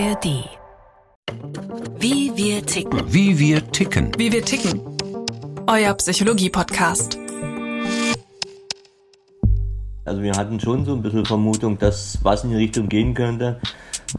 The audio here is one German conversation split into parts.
ARD. Wie wir ticken. Wie wir ticken. Wie wir ticken. Euer Psychologie-Podcast. Also wir hatten schon so ein bisschen Vermutung, dass was in die Richtung gehen könnte.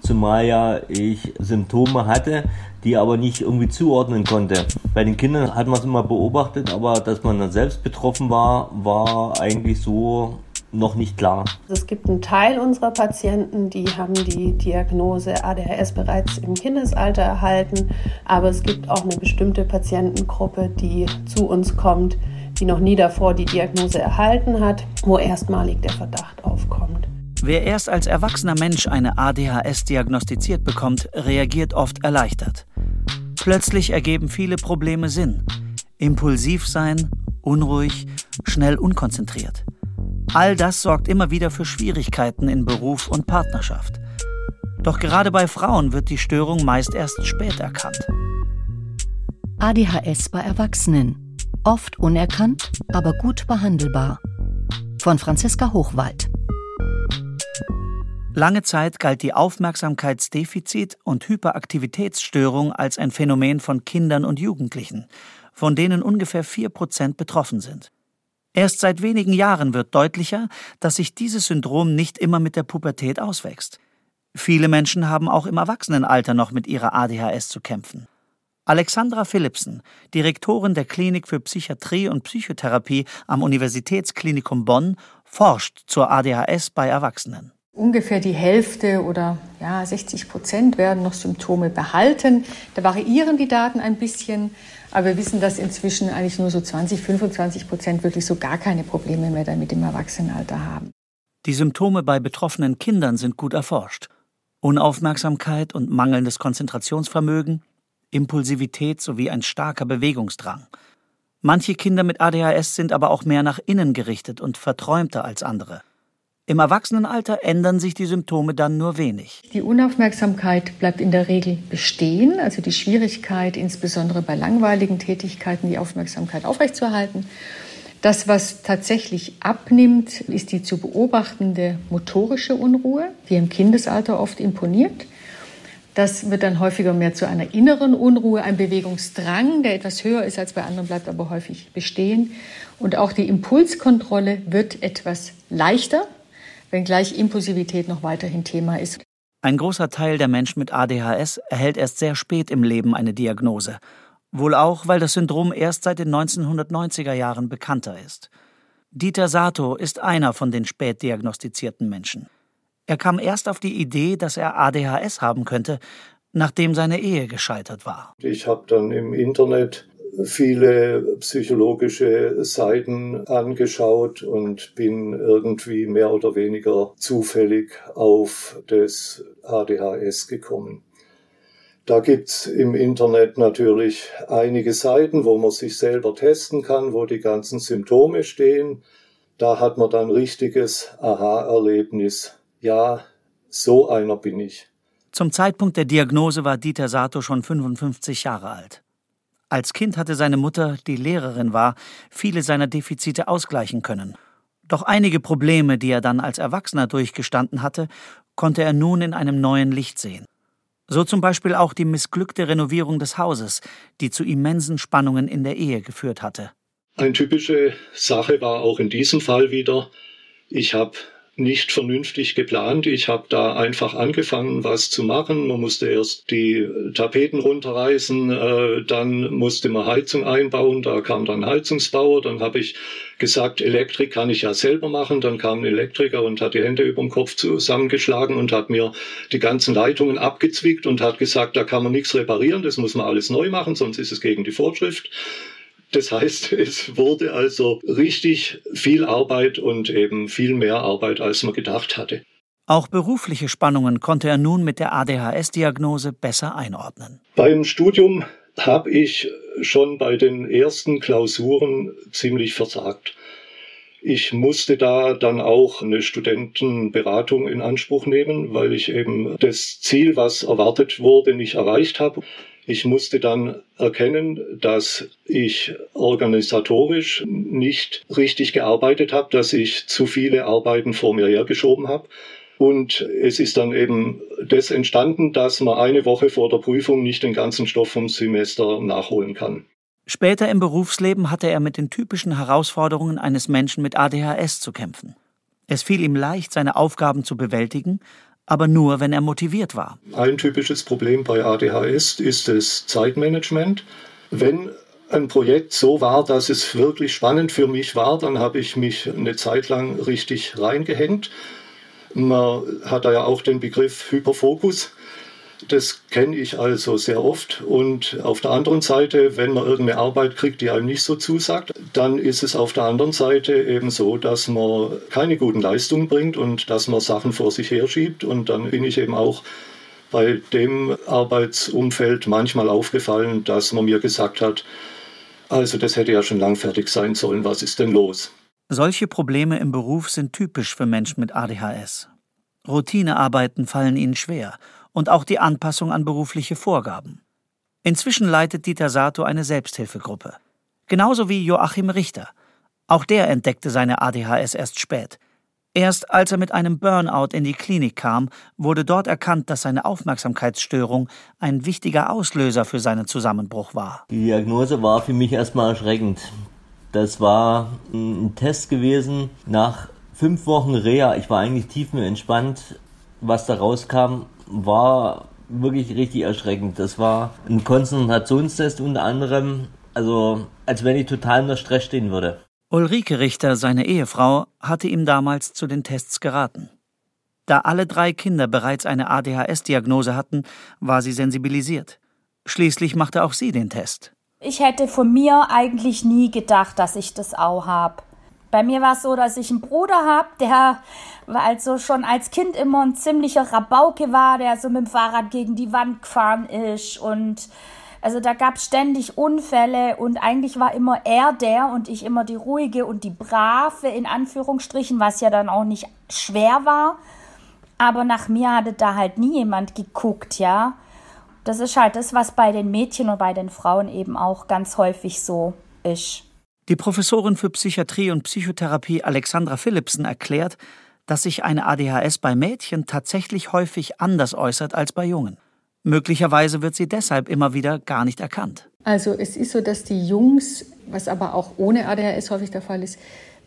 Zumal ja ich Symptome hatte, die aber nicht irgendwie zuordnen konnte. Bei den Kindern hat man es immer beobachtet, aber dass man dann selbst betroffen war, war eigentlich so noch nicht klar. Es gibt einen Teil unserer Patienten, die haben die Diagnose ADHS bereits im Kindesalter erhalten, aber es gibt auch eine bestimmte Patientengruppe, die zu uns kommt, die noch nie davor die Diagnose erhalten hat, wo erstmalig der Verdacht aufkommt. Wer erst als erwachsener Mensch eine ADHS diagnostiziert bekommt, reagiert oft erleichtert. Plötzlich ergeben viele Probleme Sinn. Impulsiv sein, unruhig, schnell unkonzentriert. All das sorgt immer wieder für Schwierigkeiten in Beruf und Partnerschaft. Doch gerade bei Frauen wird die Störung meist erst spät erkannt. ADHS bei Erwachsenen. Oft unerkannt, aber gut behandelbar. Von Franziska Hochwald. Lange Zeit galt die Aufmerksamkeitsdefizit- und Hyperaktivitätsstörung als ein Phänomen von Kindern und Jugendlichen, von denen ungefähr 4% betroffen sind. Erst seit wenigen Jahren wird deutlicher, dass sich dieses Syndrom nicht immer mit der Pubertät auswächst. Viele Menschen haben auch im Erwachsenenalter noch mit ihrer ADHS zu kämpfen. Alexandra Philipsen, Direktorin der Klinik für Psychiatrie und Psychotherapie am Universitätsklinikum Bonn, forscht zur ADHS bei Erwachsenen. Ungefähr die Hälfte oder ja, 60 Prozent werden noch Symptome behalten. Da variieren die Daten ein bisschen, aber wir wissen, dass inzwischen eigentlich nur so 20, 25 Prozent wirklich so gar keine Probleme mehr damit im Erwachsenenalter haben. Die Symptome bei betroffenen Kindern sind gut erforscht. Unaufmerksamkeit und mangelndes Konzentrationsvermögen, Impulsivität sowie ein starker Bewegungsdrang. Manche Kinder mit ADHS sind aber auch mehr nach innen gerichtet und verträumter als andere. Im Erwachsenenalter ändern sich die Symptome dann nur wenig. Die Unaufmerksamkeit bleibt in der Regel bestehen, also die Schwierigkeit, insbesondere bei langweiligen Tätigkeiten, die Aufmerksamkeit aufrechtzuerhalten. Das, was tatsächlich abnimmt, ist die zu beobachtende motorische Unruhe, die im Kindesalter oft imponiert. Das wird dann häufiger mehr zu einer inneren Unruhe, ein Bewegungsdrang, der etwas höher ist als bei anderen, bleibt aber häufig bestehen. Und auch die Impulskontrolle wird etwas leichter, wenngleich Impulsivität noch weiterhin Thema ist. Ein großer Teil der Menschen mit ADHS erhält erst sehr spät im Leben eine Diagnose. Wohl auch, weil das Syndrom erst seit den 1990er Jahren bekannter ist. Dieter Sato ist einer von den spät diagnostizierten Menschen. Er kam erst auf die Idee, dass er ADHS haben könnte, nachdem seine Ehe gescheitert war. Ich habe dann im Internet viele psychologische Seiten angeschaut und bin irgendwie mehr oder weniger zufällig auf das ADHS gekommen. Da gibt's im Internet natürlich einige Seiten, wo man sich selber testen kann, wo die ganzen Symptome stehen. Da hat man dann richtiges Aha-Erlebnis. Ja, so einer bin ich. Zum Zeitpunkt der Diagnose war Dieter Sato schon 55 Jahre alt. Als Kind hatte seine Mutter, die Lehrerin war, viele seiner Defizite ausgleichen können. Doch einige Probleme, die er dann als Erwachsener durchgestanden hatte, konnte er nun in einem neuen Licht sehen. So zum Beispiel auch die missglückte Renovierung des Hauses, die zu immensen Spannungen in der Ehe geführt hatte. Eine typische Sache war auch in diesem Fall wieder, ich habe nicht vernünftig geplant. Ich habe da einfach angefangen, was zu machen. Man musste erst die Tapeten runterreißen, äh, dann musste man Heizung einbauen, da kam dann Heizungsbauer, dann habe ich gesagt, Elektrik kann ich ja selber machen. Dann kam ein Elektriker und hat die Hände über dem Kopf zusammengeschlagen und hat mir die ganzen Leitungen abgezwickt und hat gesagt, da kann man nichts reparieren, das muss man alles neu machen, sonst ist es gegen die Vorschrift. Das heißt, es wurde also richtig viel Arbeit und eben viel mehr Arbeit, als man gedacht hatte. Auch berufliche Spannungen konnte er nun mit der ADHS-Diagnose besser einordnen. Beim Studium habe ich schon bei den ersten Klausuren ziemlich versagt. Ich musste da dann auch eine Studentenberatung in Anspruch nehmen, weil ich eben das Ziel, was erwartet wurde, nicht erreicht habe. Ich musste dann erkennen, dass ich organisatorisch nicht richtig gearbeitet habe, dass ich zu viele Arbeiten vor mir hergeschoben habe Und es ist dann eben das entstanden, dass man eine Woche vor der Prüfung nicht den ganzen Stoff vom Semester nachholen kann. Später im Berufsleben hatte er mit den typischen Herausforderungen eines Menschen mit ADHS zu kämpfen. Es fiel ihm leicht, seine Aufgaben zu bewältigen, aber nur, wenn er motiviert war. Ein typisches Problem bei ADHS ist das Zeitmanagement. Wenn ein Projekt so war, dass es wirklich spannend für mich war, dann habe ich mich eine Zeit lang richtig reingehängt. Man hat da ja auch den Begriff Hyperfokus. Das kenne ich also sehr oft. Und auf der anderen Seite, wenn man irgendeine Arbeit kriegt, die einem nicht so zusagt, dann ist es auf der anderen Seite eben so, dass man keine guten Leistungen bringt und dass man Sachen vor sich herschiebt. Und dann bin ich eben auch bei dem Arbeitsumfeld manchmal aufgefallen, dass man mir gesagt hat, also das hätte ja schon lang fertig sein sollen, was ist denn los? Solche Probleme im Beruf sind typisch für Menschen mit ADHS. Routinearbeiten fallen ihnen schwer und auch die Anpassung an berufliche Vorgaben. Inzwischen leitet Dieter Sato eine Selbsthilfegruppe. Genauso wie Joachim Richter. Auch der entdeckte seine ADHS erst spät. Erst als er mit einem Burnout in die Klinik kam, wurde dort erkannt, dass seine Aufmerksamkeitsstörung ein wichtiger Auslöser für seinen Zusammenbruch war. Die Diagnose war für mich erstmal erschreckend. Das war ein Test gewesen nach fünf Wochen Reha. Ich war eigentlich tiefenentspannt. Was da rauskam, war wirklich richtig erschreckend. Das war ein Konzentrationstest unter anderem. Also, als wenn ich total unter Stress stehen würde. Ulrike Richter, seine Ehefrau, hatte ihm damals zu den Tests geraten. Da alle drei Kinder bereits eine ADHS-Diagnose hatten, war sie sensibilisiert. Schließlich machte auch sie den Test. Ich hätte von mir eigentlich nie gedacht, dass ich das auch habe. Bei mir war es so, dass ich einen Bruder habe, der also schon als Kind immer ein ziemlicher Rabauke war, der so mit dem Fahrrad gegen die Wand gefahren ist und also da gab es ständig Unfälle und eigentlich war immer er der und ich immer die ruhige und die brave in Anführungsstrichen, was ja dann auch nicht schwer war. Aber nach mir hatte da halt nie jemand geguckt, ja. Das ist halt das, was bei den Mädchen und bei den Frauen eben auch ganz häufig so ist. Die Professorin für Psychiatrie und Psychotherapie Alexandra Philipsen erklärt, dass sich eine ADHS bei Mädchen tatsächlich häufig anders äußert als bei Jungen. Möglicherweise wird sie deshalb immer wieder gar nicht erkannt. Also es ist so, dass die Jungs, was aber auch ohne ADHS häufig der Fall ist,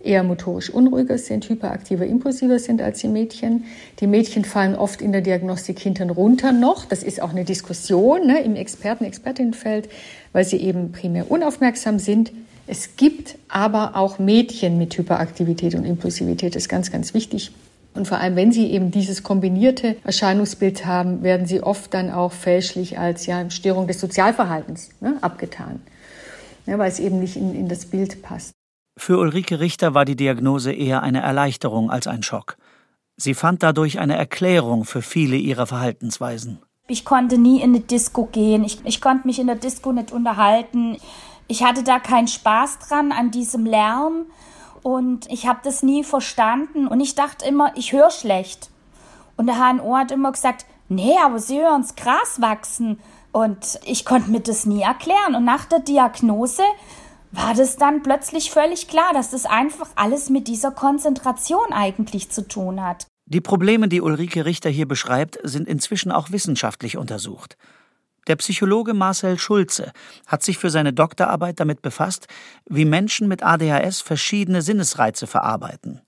eher motorisch unruhiger sind, hyperaktiver, impulsiver sind als die Mädchen. Die Mädchen fallen oft in der Diagnostik hinten runter noch. Das ist auch eine Diskussion ne, im Experten-, Expertinnenfeld, weil sie eben primär unaufmerksam sind. Es gibt aber auch Mädchen mit Hyperaktivität und Impulsivität. Das ist ganz, ganz wichtig. Und vor allem, wenn sie eben dieses kombinierte Erscheinungsbild haben, werden sie oft dann auch fälschlich als ja, Störung des Sozialverhaltens ne, abgetan, ja, weil es eben nicht in, in das Bild passt. Für Ulrike Richter war die Diagnose eher eine Erleichterung als ein Schock. Sie fand dadurch eine Erklärung für viele ihrer Verhaltensweisen. Ich konnte nie in eine Disco gehen. Ich, ich konnte mich in der Disco nicht unterhalten. Ich hatte da keinen Spaß dran an diesem Lärm und ich habe das nie verstanden und ich dachte immer, ich höre schlecht. Und der HNO hat immer gesagt, nee, aber Sie hören's Gras wachsen. Und ich konnte mir das nie erklären. Und nach der Diagnose war das dann plötzlich völlig klar, dass das einfach alles mit dieser Konzentration eigentlich zu tun hat. Die Probleme, die Ulrike Richter hier beschreibt, sind inzwischen auch wissenschaftlich untersucht. Der Psychologe Marcel Schulze hat sich für seine Doktorarbeit damit befasst, wie Menschen mit ADHS verschiedene Sinnesreize verarbeiten.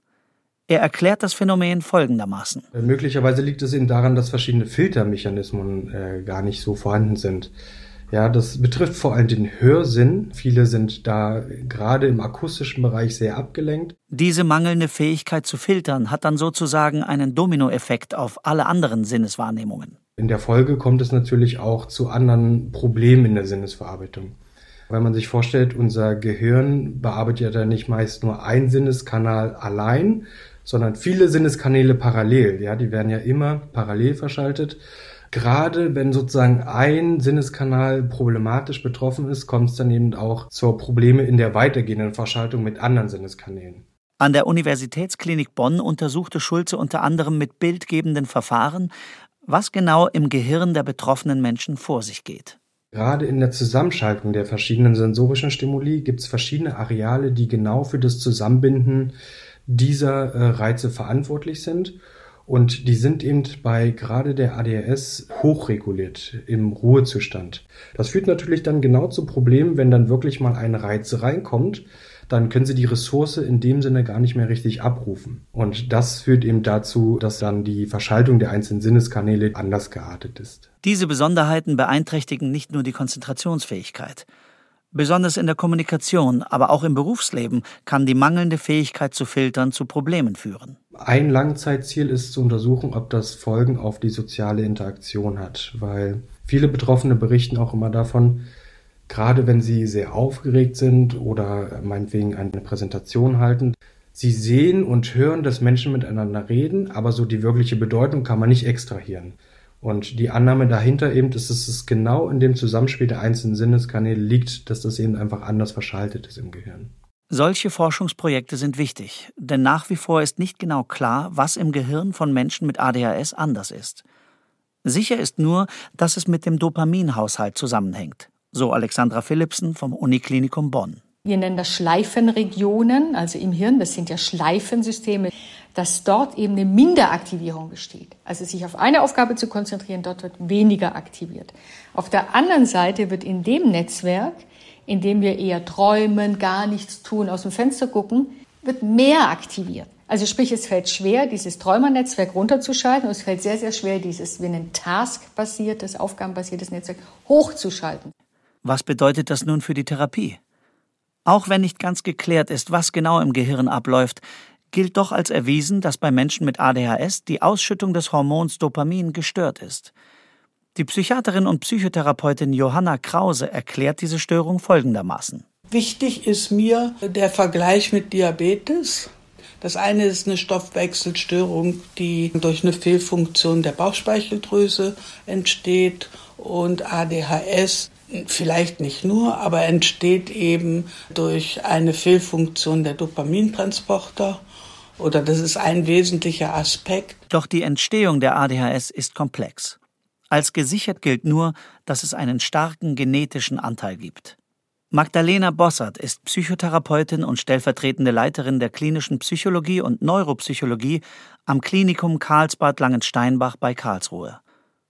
Er erklärt das Phänomen folgendermaßen. Möglicherweise liegt es eben daran, dass verschiedene Filtermechanismen äh, gar nicht so vorhanden sind. Ja, das betrifft vor allem den Hörsinn. Viele sind da gerade im akustischen Bereich sehr abgelenkt. Diese mangelnde Fähigkeit zu filtern hat dann sozusagen einen Dominoeffekt auf alle anderen Sinneswahrnehmungen. In der Folge kommt es natürlich auch zu anderen Problemen in der Sinnesverarbeitung. Wenn man sich vorstellt, unser Gehirn bearbeitet ja nicht meist nur ein Sinneskanal allein, sondern viele Sinneskanäle parallel. Ja, die werden ja immer parallel verschaltet. Gerade wenn sozusagen ein Sinneskanal problematisch betroffen ist, kommt es dann eben auch zu Probleme in der weitergehenden Verschaltung mit anderen Sinneskanälen. An der Universitätsklinik Bonn untersuchte Schulze unter anderem mit bildgebenden Verfahren, was genau im Gehirn der betroffenen Menschen vor sich geht. Gerade in der Zusammenschaltung der verschiedenen sensorischen Stimuli gibt es verschiedene Areale, die genau für das Zusammenbinden dieser äh, Reize verantwortlich sind. Und die sind eben bei gerade der ADHS hochreguliert im Ruhezustand. Das führt natürlich dann genau zu Problemen, wenn dann wirklich mal ein Reiz reinkommt, dann können sie die Ressource in dem Sinne gar nicht mehr richtig abrufen. Und das führt eben dazu, dass dann die Verschaltung der einzelnen Sinneskanäle anders geartet ist. Diese Besonderheiten beeinträchtigen nicht nur die Konzentrationsfähigkeit. Besonders in der Kommunikation, aber auch im Berufsleben kann die mangelnde Fähigkeit zu filtern zu Problemen führen. Ein Langzeitziel ist zu untersuchen, ob das Folgen auf die soziale Interaktion hat, weil viele Betroffene berichten auch immer davon, gerade wenn sie sehr aufgeregt sind oder meinetwegen eine Präsentation halten. Sie sehen und hören, dass Menschen miteinander reden, aber so die wirkliche Bedeutung kann man nicht extrahieren. Und die Annahme dahinter eben ist, dass es genau in dem Zusammenspiel der einzelnen Sinneskanäle liegt, dass das eben einfach anders verschaltet ist im Gehirn. Solche Forschungsprojekte sind wichtig, denn nach wie vor ist nicht genau klar, was im Gehirn von Menschen mit ADHS anders ist. Sicher ist nur, dass es mit dem Dopaminhaushalt zusammenhängt so Alexandra Philipsen vom Uniklinikum Bonn. Wir nennen das Schleifenregionen, also im Hirn, das sind ja Schleifensysteme, dass dort eben eine Minderaktivierung besteht. Also sich auf eine Aufgabe zu konzentrieren, dort wird weniger aktiviert. Auf der anderen Seite wird in dem Netzwerk, in dem wir eher träumen, gar nichts tun, aus dem Fenster gucken, wird mehr aktiviert. Also sprich, es fällt schwer, dieses Träumernetzwerk runterzuschalten und es fällt sehr, sehr schwer, dieses, wie ein Task-basiertes, aufgabenbasiertes Netzwerk hochzuschalten. Was bedeutet das nun für die Therapie? Auch wenn nicht ganz geklärt ist, was genau im Gehirn abläuft, gilt doch als erwiesen, dass bei Menschen mit ADHS die Ausschüttung des Hormons Dopamin gestört ist. Die Psychiaterin und Psychotherapeutin Johanna Krause erklärt diese Störung folgendermaßen. Wichtig ist mir der Vergleich mit Diabetes. Das eine ist eine Stoffwechselstörung, die durch eine Fehlfunktion der Bauchspeicheldrüse entsteht und ADHS vielleicht nicht nur, aber entsteht eben durch eine Fehlfunktion der Dopamintransporter oder das ist ein wesentlicher Aspekt. Doch die Entstehung der ADHS ist komplex. Als gesichert gilt nur, dass es einen starken genetischen Anteil gibt. Magdalena Bossert ist Psychotherapeutin und stellvertretende Leiterin der klinischen Psychologie und Neuropsychologie am Klinikum Karlsbad Langensteinbach bei Karlsruhe.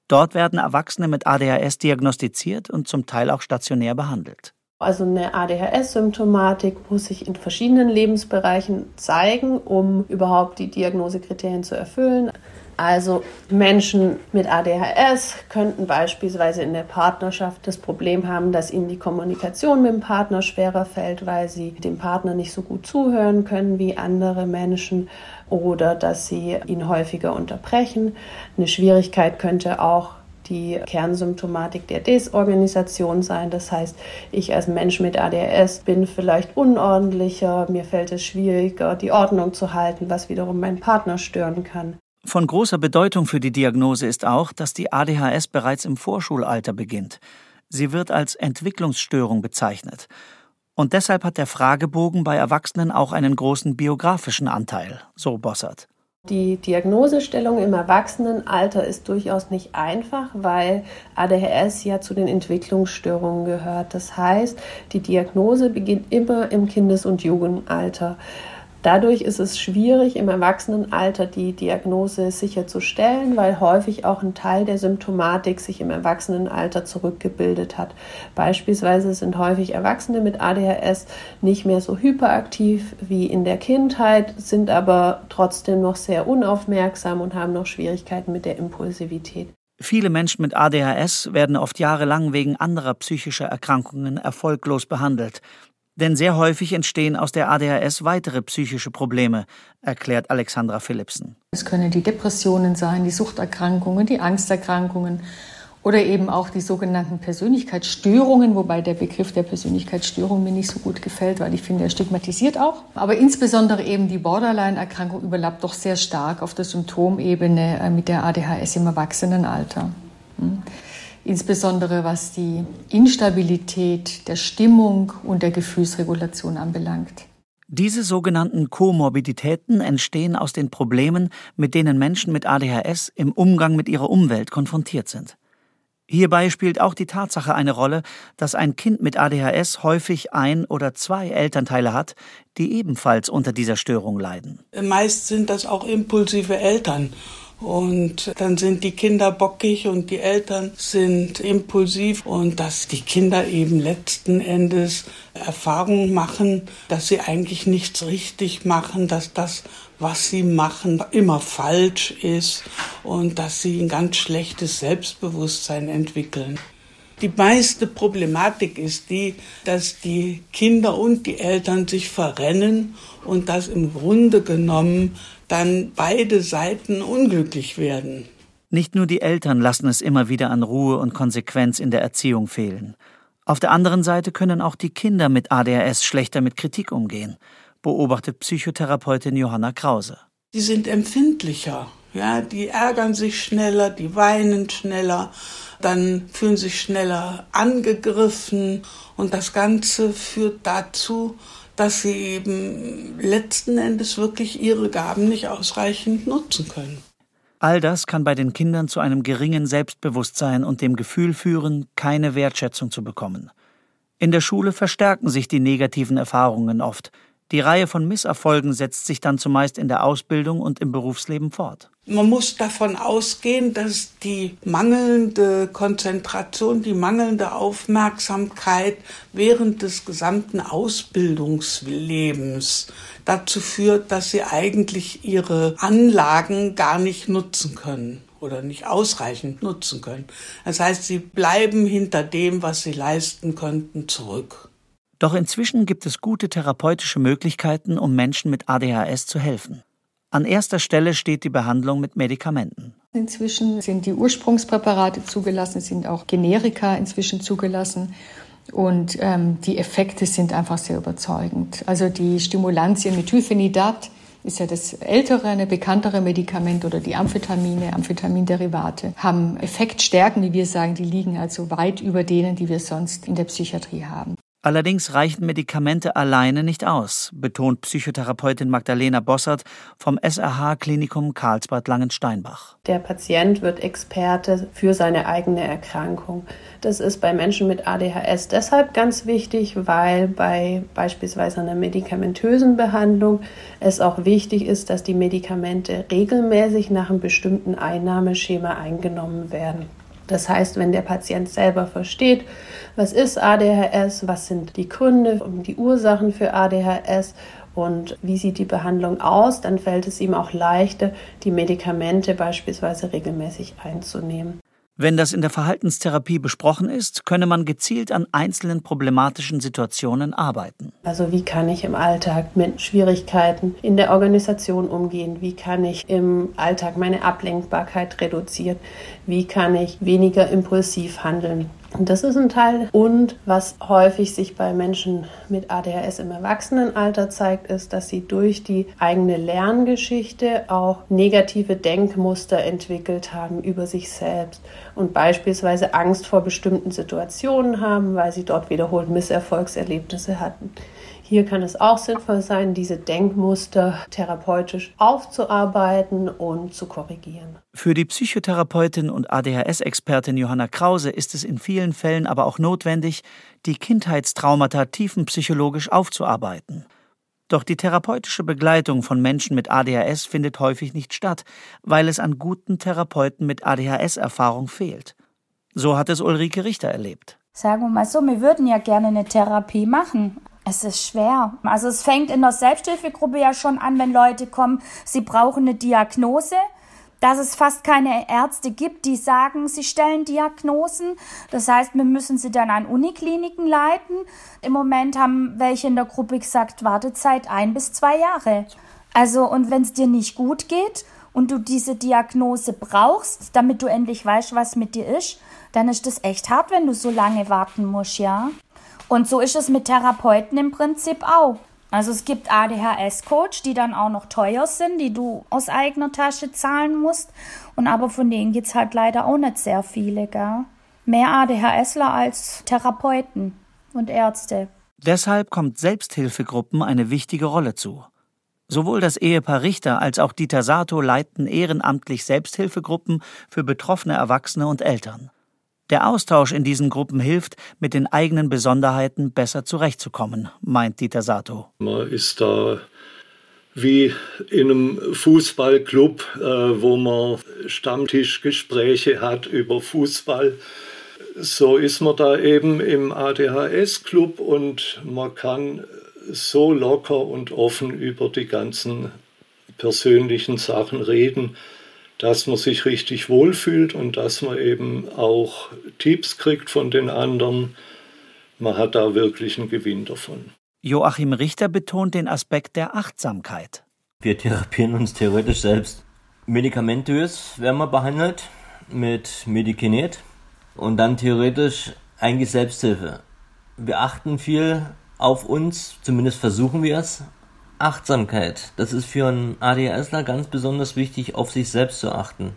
Dort werden Erwachsene mit ADHS diagnostiziert und zum Teil auch stationär behandelt. Also eine ADHS-Symptomatik muss sich in verschiedenen Lebensbereichen zeigen, um überhaupt die Diagnosekriterien zu erfüllen. Also Menschen mit ADHS könnten beispielsweise in der Partnerschaft das Problem haben, dass ihnen die Kommunikation mit dem Partner schwerer fällt, weil sie dem Partner nicht so gut zuhören können wie andere Menschen oder dass sie ihn häufiger unterbrechen. Eine Schwierigkeit könnte auch die Kernsymptomatik der Desorganisation sein. Das heißt, ich als Mensch mit ADHS bin vielleicht unordentlicher, mir fällt es schwieriger, die Ordnung zu halten, was wiederum meinen Partner stören kann. Von großer Bedeutung für die Diagnose ist auch, dass die ADHS bereits im Vorschulalter beginnt. Sie wird als Entwicklungsstörung bezeichnet. Und deshalb hat der Fragebogen bei Erwachsenen auch einen großen biografischen Anteil, so Bossert. Die Diagnosestellung im Erwachsenenalter ist durchaus nicht einfach, weil ADHS ja zu den Entwicklungsstörungen gehört. Das heißt, die Diagnose beginnt immer im Kindes- und Jugendalter. Dadurch ist es schwierig, im Erwachsenenalter die Diagnose sicherzustellen, weil häufig auch ein Teil der Symptomatik sich im Erwachsenenalter zurückgebildet hat. Beispielsweise sind häufig Erwachsene mit ADHS nicht mehr so hyperaktiv wie in der Kindheit, sind aber trotzdem noch sehr unaufmerksam und haben noch Schwierigkeiten mit der Impulsivität. Viele Menschen mit ADHS werden oft jahrelang wegen anderer psychischer Erkrankungen erfolglos behandelt. Denn sehr häufig entstehen aus der ADHS weitere psychische Probleme, erklärt Alexandra Philipsen. Es können die Depressionen sein, die Suchterkrankungen, die Angsterkrankungen oder eben auch die sogenannten Persönlichkeitsstörungen, wobei der Begriff der Persönlichkeitsstörung mir nicht so gut gefällt, weil ich finde, er stigmatisiert auch. Aber insbesondere eben die Borderline-Erkrankung überlappt doch sehr stark auf der Symptomebene äh, mit der ADHS im Erwachsenenalter. Insbesondere was die Instabilität der Stimmung und der Gefühlsregulation anbelangt. Diese sogenannten Komorbiditäten entstehen aus den Problemen, mit denen Menschen mit ADHS im Umgang mit ihrer Umwelt konfrontiert sind. Hierbei spielt auch die Tatsache eine Rolle, dass ein Kind mit ADHS häufig ein oder zwei Elternteile hat, die ebenfalls unter dieser Störung leiden. Meist sind das auch impulsive Eltern Und dann sind die Kinder bockig und die Eltern sind impulsiv und dass die Kinder eben letzten Endes Erfahrungen machen, dass sie eigentlich nichts richtig machen, dass das, was sie machen, immer falsch ist und dass sie ein ganz schlechtes Selbstbewusstsein entwickeln. Die meiste Problematik ist die, dass die Kinder und die Eltern sich verrennen und dass im Grunde genommen dann beide Seiten unglücklich werden. Nicht nur die Eltern lassen es immer wieder an Ruhe und Konsequenz in der Erziehung fehlen. Auf der anderen Seite können auch die Kinder mit ADHS schlechter mit Kritik umgehen, beobachtet Psychotherapeutin Johanna Krause. Die sind empfindlicher, ja, die ärgern sich schneller, die weinen schneller, dann fühlen sich schneller angegriffen und das Ganze führt dazu, dass sie eben letzten Endes wirklich ihre Gaben nicht ausreichend nutzen können. All das kann bei den Kindern zu einem geringen Selbstbewusstsein und dem Gefühl führen, keine Wertschätzung zu bekommen. In der Schule verstärken sich die negativen Erfahrungen oft, die Reihe von Misserfolgen setzt sich dann zumeist in der Ausbildung und im Berufsleben fort. Man muss davon ausgehen, dass die mangelnde Konzentration, die mangelnde Aufmerksamkeit während des gesamten Ausbildungslebens dazu führt, dass sie eigentlich ihre Anlagen gar nicht nutzen können oder nicht ausreichend nutzen können. Das heißt, sie bleiben hinter dem, was sie leisten könnten, zurück. Doch inzwischen gibt es gute therapeutische Möglichkeiten, um Menschen mit ADHS zu helfen. An erster Stelle steht die Behandlung mit Medikamenten. Inzwischen sind die Ursprungspräparate zugelassen, sind auch Generika inzwischen zugelassen. Und ähm, die Effekte sind einfach sehr überzeugend. Also die Stimulantien Methylphenidat ist ja das ältere, eine bekanntere Medikament oder die Amphetamine, Amphetaminderivate, haben Effektstärken, wie wir sagen, die liegen also weit über denen, die wir sonst in der Psychiatrie haben. Allerdings reichen Medikamente alleine nicht aus, betont Psychotherapeutin Magdalena Bossert vom SRH-Klinikum Karlsbad Langensteinbach. Der Patient wird Experte für seine eigene Erkrankung. Das ist bei Menschen mit ADHS deshalb ganz wichtig, weil bei beispielsweise einer medikamentösen Behandlung es auch wichtig ist, dass die Medikamente regelmäßig nach einem bestimmten Einnahmeschema eingenommen werden. Das heißt, wenn der Patient selber versteht, was ist ADHS, was sind die Gründe und die Ursachen für ADHS und wie sieht die Behandlung aus, dann fällt es ihm auch leichter, die Medikamente beispielsweise regelmäßig einzunehmen. Wenn das in der Verhaltenstherapie besprochen ist, könne man gezielt an einzelnen problematischen Situationen arbeiten. Also wie kann ich im Alltag mit Schwierigkeiten in der Organisation umgehen? Wie kann ich im Alltag meine Ablenkbarkeit reduzieren? Wie kann ich weniger impulsiv handeln? Und das ist ein Teil. Und was häufig sich bei Menschen mit ADHS im Erwachsenenalter zeigt, ist, dass sie durch die eigene Lerngeschichte auch negative Denkmuster entwickelt haben über sich selbst und beispielsweise Angst vor bestimmten Situationen haben, weil sie dort wiederholt Misserfolgserlebnisse hatten. Hier kann es auch sinnvoll sein, diese Denkmuster therapeutisch aufzuarbeiten und zu korrigieren. Für die Psychotherapeutin und ADHS-Expertin Johanna Krause ist es in vielen Fällen aber auch notwendig, die Kindheitstraumata tiefenpsychologisch aufzuarbeiten. Doch die therapeutische Begleitung von Menschen mit ADHS findet häufig nicht statt, weil es an guten Therapeuten mit ADHS-Erfahrung fehlt. So hat es Ulrike Richter erlebt. Sagen wir mal so, wir würden ja gerne eine Therapie machen, es ist schwer. Also es fängt in der Selbsthilfegruppe ja schon an, wenn Leute kommen, sie brauchen eine Diagnose, dass es fast keine Ärzte gibt, die sagen, sie stellen Diagnosen. Das heißt, wir müssen sie dann an Unikliniken leiten. Im Moment haben welche in der Gruppe gesagt, Wartezeit ein bis zwei Jahre. Also und wenn es dir nicht gut geht und du diese Diagnose brauchst, damit du endlich weißt, was mit dir ist, dann ist das echt hart, wenn du so lange warten musst, ja. Und so ist es mit Therapeuten im Prinzip auch. Also es gibt ADHS-Coach, die dann auch noch teuer sind, die du aus eigener Tasche zahlen musst. Und aber von denen gibt es halt leider auch nicht sehr viele, gell? Mehr ADHSler als Therapeuten und Ärzte. Deshalb kommt Selbsthilfegruppen eine wichtige Rolle zu. Sowohl das Ehepaar Richter als auch Dieter Sato leiten ehrenamtlich Selbsthilfegruppen für betroffene Erwachsene und Eltern. Der Austausch in diesen Gruppen hilft, mit den eigenen Besonderheiten besser zurechtzukommen, meint Dieter Sato. Man ist da wie in einem Fußballclub, äh, wo man Stammtischgespräche hat über Fußball. So ist man da eben im ADHS-Club und man kann so locker und offen über die ganzen persönlichen Sachen reden, dass man sich richtig wohlfühlt und dass man eben auch Tipps kriegt von den anderen. Man hat da wirklich einen Gewinn davon. Joachim Richter betont den Aspekt der Achtsamkeit. Wir therapieren uns theoretisch selbst. Medikamentös werden wir behandelt mit Medikinet und dann theoretisch eigentlich Selbsthilfe. Wir achten viel auf uns, zumindest versuchen wir es. Achtsamkeit, das ist für einen ADHSler ganz besonders wichtig, auf sich selbst zu achten.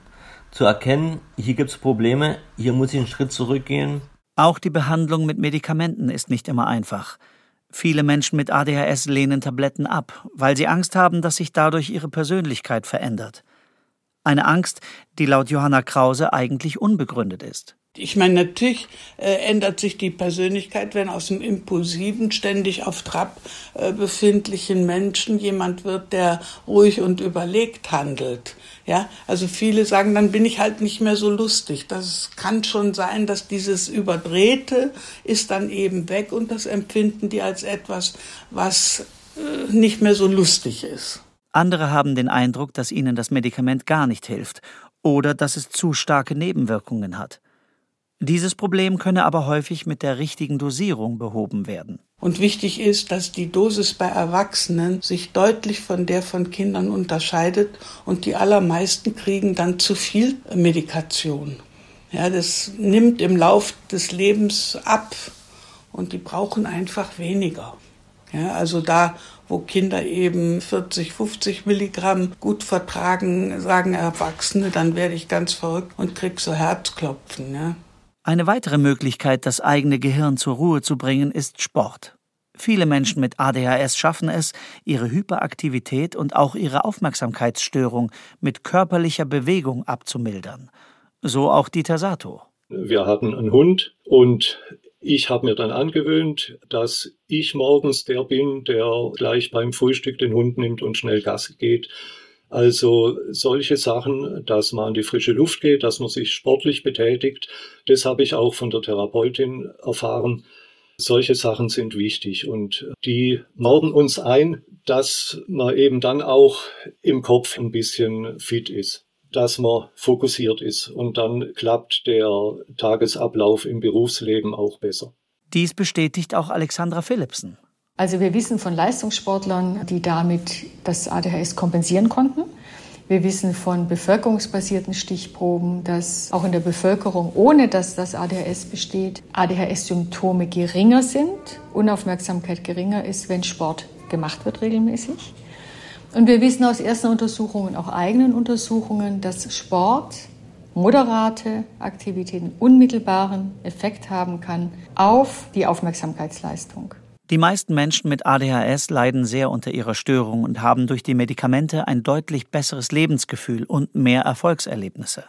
Zu erkennen, hier gibt es Probleme, hier muss ich einen Schritt zurückgehen. Auch die Behandlung mit Medikamenten ist nicht immer einfach. Viele Menschen mit ADHS lehnen Tabletten ab, weil sie Angst haben, dass sich dadurch ihre Persönlichkeit verändert. Eine Angst, die laut Johanna Krause eigentlich unbegründet ist. Ich meine, natürlich äh, ändert sich die Persönlichkeit, wenn aus dem impulsiven, ständig auf Trab äh, befindlichen Menschen jemand wird, der ruhig und überlegt handelt. Ja, also viele sagen, dann bin ich halt nicht mehr so lustig. Das kann schon sein, dass dieses Überdrehte ist dann eben weg und das empfinden die als etwas, was äh, nicht mehr so lustig ist. Andere haben den Eindruck, dass ihnen das Medikament gar nicht hilft oder dass es zu starke Nebenwirkungen hat. Dieses Problem könne aber häufig mit der richtigen Dosierung behoben werden. Und wichtig ist, dass die Dosis bei Erwachsenen sich deutlich von der von Kindern unterscheidet und die allermeisten kriegen dann zu viel Medikation. Ja, das nimmt im Lauf des Lebens ab und die brauchen einfach weniger. Ja, also da, wo Kinder eben 40, 50 Milligramm gut vertragen, sagen Erwachsene, dann werde ich ganz verrückt und krieg so Herzklopfen. Ja. Eine weitere Möglichkeit, das eigene Gehirn zur Ruhe zu bringen, ist Sport. Viele Menschen mit ADHS schaffen es, ihre Hyperaktivität und auch ihre Aufmerksamkeitsstörung mit körperlicher Bewegung abzumildern. So auch Dieter Sato. Wir hatten einen Hund und ich habe mir dann angewöhnt, dass ich morgens der bin, der gleich beim Frühstück den Hund nimmt und schnell Gasse geht also solche Sachen, dass man an die frische Luft geht, dass man sich sportlich betätigt, das habe ich auch von der Therapeutin erfahren. Solche Sachen sind wichtig und die morden uns ein, dass man eben dann auch im Kopf ein bisschen fit ist, dass man fokussiert ist und dann klappt der Tagesablauf im Berufsleben auch besser. Dies bestätigt auch Alexandra Philipsen. Also wir wissen von Leistungssportlern, die damit das ADHS kompensieren konnten. Wir wissen von bevölkerungsbasierten Stichproben, dass auch in der Bevölkerung, ohne dass das ADHS besteht, ADHS-Symptome geringer sind, Unaufmerksamkeit geringer ist, wenn Sport gemacht wird regelmäßig. Und wir wissen aus ersten Untersuchungen, auch eigenen Untersuchungen, dass Sport, moderate Aktivitäten unmittelbaren Effekt haben kann auf die Aufmerksamkeitsleistung. Die meisten Menschen mit ADHS leiden sehr unter ihrer Störung und haben durch die Medikamente ein deutlich besseres Lebensgefühl und mehr Erfolgserlebnisse.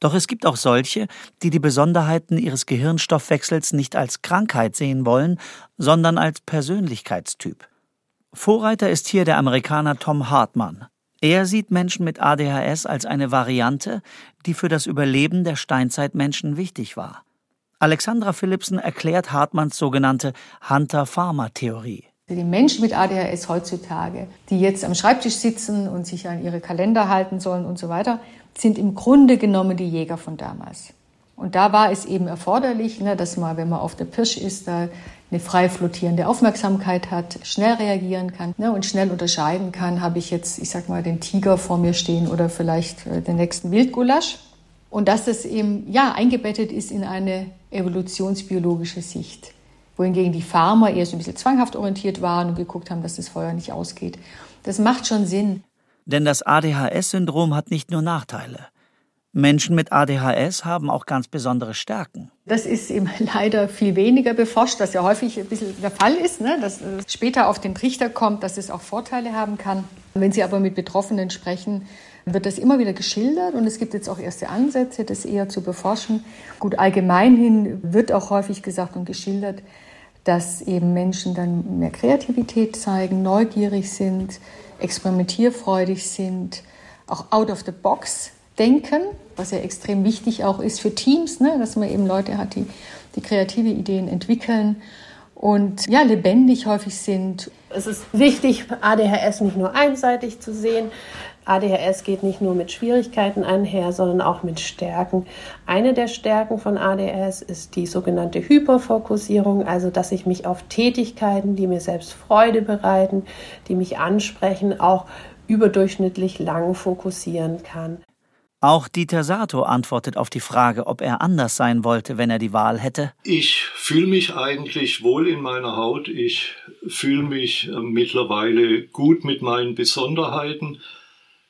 Doch es gibt auch solche, die die Besonderheiten ihres Gehirnstoffwechsels nicht als Krankheit sehen wollen, sondern als Persönlichkeitstyp. Vorreiter ist hier der Amerikaner Tom Hartmann. Er sieht Menschen mit ADHS als eine Variante, die für das Überleben der Steinzeitmenschen wichtig war. Alexandra Philipsen erklärt Hartmanns sogenannte Hunter-Farmer-Theorie. Die Menschen mit ADHS heutzutage, die jetzt am Schreibtisch sitzen und sich an ihre Kalender halten sollen und so weiter, sind im Grunde genommen die Jäger von damals. Und da war es eben erforderlich, ne, dass man, wenn man auf der Pirsch ist, da eine frei flottierende Aufmerksamkeit hat, schnell reagieren kann ne, und schnell unterscheiden kann, habe ich jetzt, ich sag mal, den Tiger vor mir stehen oder vielleicht äh, den nächsten Wildgulasch. Und dass das eben ja eingebettet ist in eine evolutionsbiologische Sicht. Wohingegen die Farmer eher so ein bisschen zwanghaft orientiert waren und geguckt haben, dass das Feuer nicht ausgeht. Das macht schon Sinn. Denn das ADHS-Syndrom hat nicht nur Nachteile. Menschen mit ADHS haben auch ganz besondere Stärken. Das ist eben leider viel weniger beforscht, was ja häufig ein bisschen der Fall ist, ne? dass es später auf den Trichter kommt, dass es auch Vorteile haben kann. Wenn Sie aber mit Betroffenen sprechen, wird das immer wieder geschildert und es gibt jetzt auch erste Ansätze, das eher zu beforschen. Gut, allgemein hin wird auch häufig gesagt und geschildert, dass eben Menschen dann mehr Kreativität zeigen, neugierig sind, experimentierfreudig sind, auch out of the box denken, was ja extrem wichtig auch ist für Teams, ne? dass man eben Leute hat, die, die kreative Ideen entwickeln und ja, lebendig häufig sind. Es ist wichtig, ADHS nicht nur einseitig zu sehen. ADHS geht nicht nur mit Schwierigkeiten einher, sondern auch mit Stärken. Eine der Stärken von ADHS ist die sogenannte Hyperfokussierung, also dass ich mich auf Tätigkeiten, die mir selbst Freude bereiten, die mich ansprechen, auch überdurchschnittlich lang fokussieren kann. Auch Dieter Sato antwortet auf die Frage, ob er anders sein wollte, wenn er die Wahl hätte. Ich fühle mich eigentlich wohl in meiner Haut. Ich fühle mich äh, mittlerweile gut mit meinen Besonderheiten.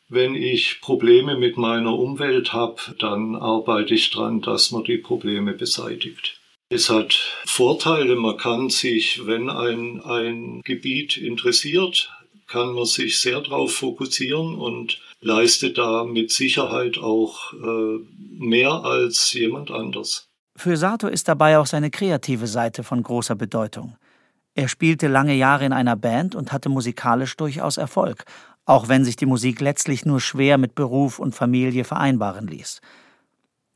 Wenn ich Probleme mit meiner Umwelt habe, dann arbeite ich daran, dass man die Probleme beseitigt. Es hat Vorteile. Man kann sich, wenn ein, ein Gebiet interessiert, kann man sich sehr darauf fokussieren und leistet da mit Sicherheit auch äh, mehr als jemand anders. Für Sato ist dabei auch seine kreative Seite von großer Bedeutung. Er spielte lange Jahre in einer Band und hatte musikalisch durchaus Erfolg, auch wenn sich die Musik letztlich nur schwer mit Beruf und Familie vereinbaren ließ.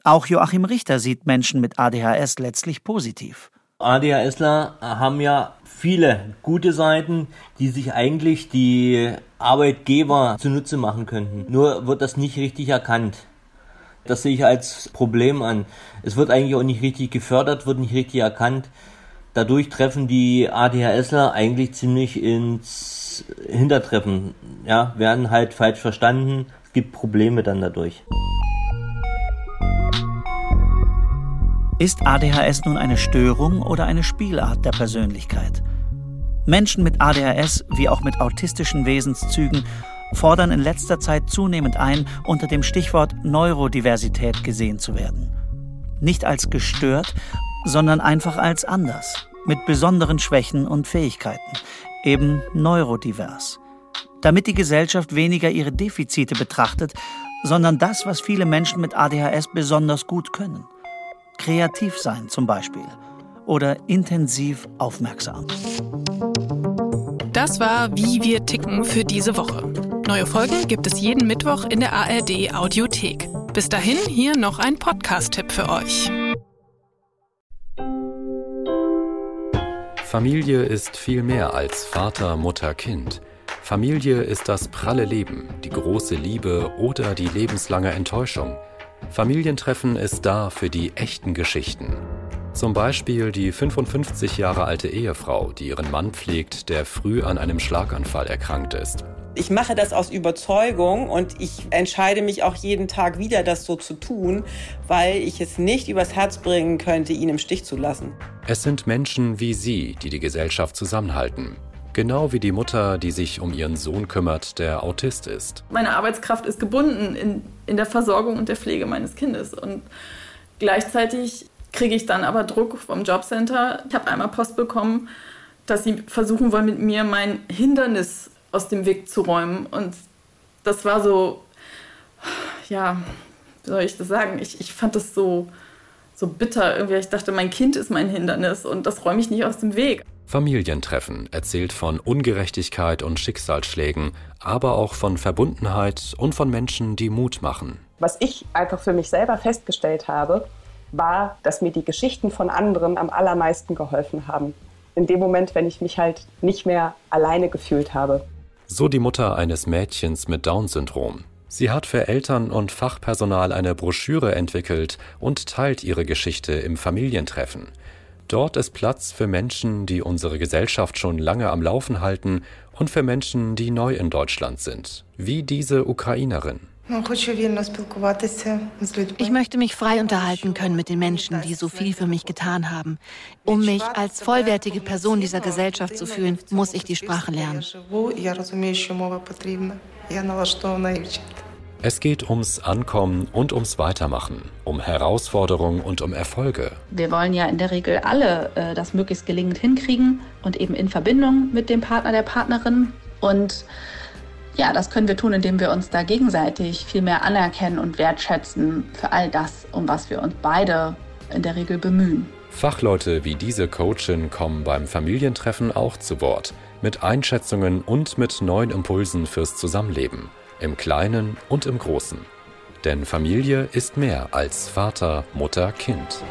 Auch Joachim Richter sieht Menschen mit ADHS letztlich positiv. ADHSler haben ja viele gute Seiten, die sich eigentlich die Arbeitgeber zunutze machen könnten. Nur wird das nicht richtig erkannt. Das sehe ich als Problem an. Es wird eigentlich auch nicht richtig gefördert, wird nicht richtig erkannt. Dadurch treffen die ADHSler eigentlich ziemlich ins Hintertreffen. Ja, werden halt falsch verstanden. Es gibt Probleme dann dadurch. Ist ADHS nun eine Störung oder eine Spielart der Persönlichkeit? Menschen mit ADHS wie auch mit autistischen Wesenszügen fordern in letzter Zeit zunehmend ein, unter dem Stichwort Neurodiversität gesehen zu werden. Nicht als gestört, sondern einfach als anders, mit besonderen Schwächen und Fähigkeiten, eben neurodivers. Damit die Gesellschaft weniger ihre Defizite betrachtet, sondern das, was viele Menschen mit ADHS besonders gut können. Kreativ sein zum Beispiel oder intensiv aufmerksam. Das war Wie wir ticken für diese Woche. Neue Folgen gibt es jeden Mittwoch in der ARD Audiothek. Bis dahin hier noch ein Podcast-Tipp für euch. Familie ist viel mehr als Vater, Mutter, Kind. Familie ist das pralle Leben, die große Liebe oder die lebenslange Enttäuschung. Familientreffen ist da für die echten Geschichten. Zum Beispiel die 55 Jahre alte Ehefrau, die ihren Mann pflegt, der früh an einem Schlaganfall erkrankt ist. Ich mache das aus Überzeugung und ich entscheide mich auch jeden Tag wieder, das so zu tun, weil ich es nicht übers Herz bringen könnte, ihn im Stich zu lassen. Es sind Menschen wie Sie, die die Gesellschaft zusammenhalten. Genau wie die Mutter, die sich um ihren Sohn kümmert, der Autist ist. Meine Arbeitskraft ist gebunden in, in der Versorgung und der Pflege meines Kindes. Und gleichzeitig kriege ich dann aber Druck vom Jobcenter. Ich habe einmal Post bekommen, dass sie versuchen wollen, mit mir mein Hindernis aus dem Weg zu räumen. Und das war so, ja, wie soll ich das sagen? Ich, ich fand das so, so bitter. Irgendwie, ich dachte, mein Kind ist mein Hindernis und das räume ich nicht aus dem Weg. Familientreffen erzählt von Ungerechtigkeit und Schicksalsschlägen, aber auch von Verbundenheit und von Menschen, die Mut machen. Was ich einfach für mich selber festgestellt habe, war, dass mir die Geschichten von anderen am allermeisten geholfen haben. In dem Moment, wenn ich mich halt nicht mehr alleine gefühlt habe. So die Mutter eines Mädchens mit Down-Syndrom. Sie hat für Eltern und Fachpersonal eine Broschüre entwickelt und teilt ihre Geschichte im Familientreffen. Dort ist Platz für Menschen, die unsere Gesellschaft schon lange am Laufen halten und für Menschen, die neu in Deutschland sind, wie diese Ukrainerin. Ich möchte mich frei unterhalten können mit den Menschen, die so viel für mich getan haben. Um mich als vollwertige Person dieser Gesellschaft zu fühlen, muss ich die Sprache lernen. Es geht ums Ankommen und ums Weitermachen, um Herausforderungen und um Erfolge. Wir wollen ja in der Regel alle äh, das möglichst gelingend hinkriegen und eben in Verbindung mit dem Partner, der Partnerin. Und ja, das können wir tun, indem wir uns da gegenseitig viel mehr anerkennen und wertschätzen für all das, um was wir uns beide in der Regel bemühen. Fachleute wie diese Coachin kommen beim Familientreffen auch zu Wort, mit Einschätzungen und mit neuen Impulsen fürs Zusammenleben, im Kleinen und im Großen. Denn Familie ist mehr als Vater, Mutter, Kind.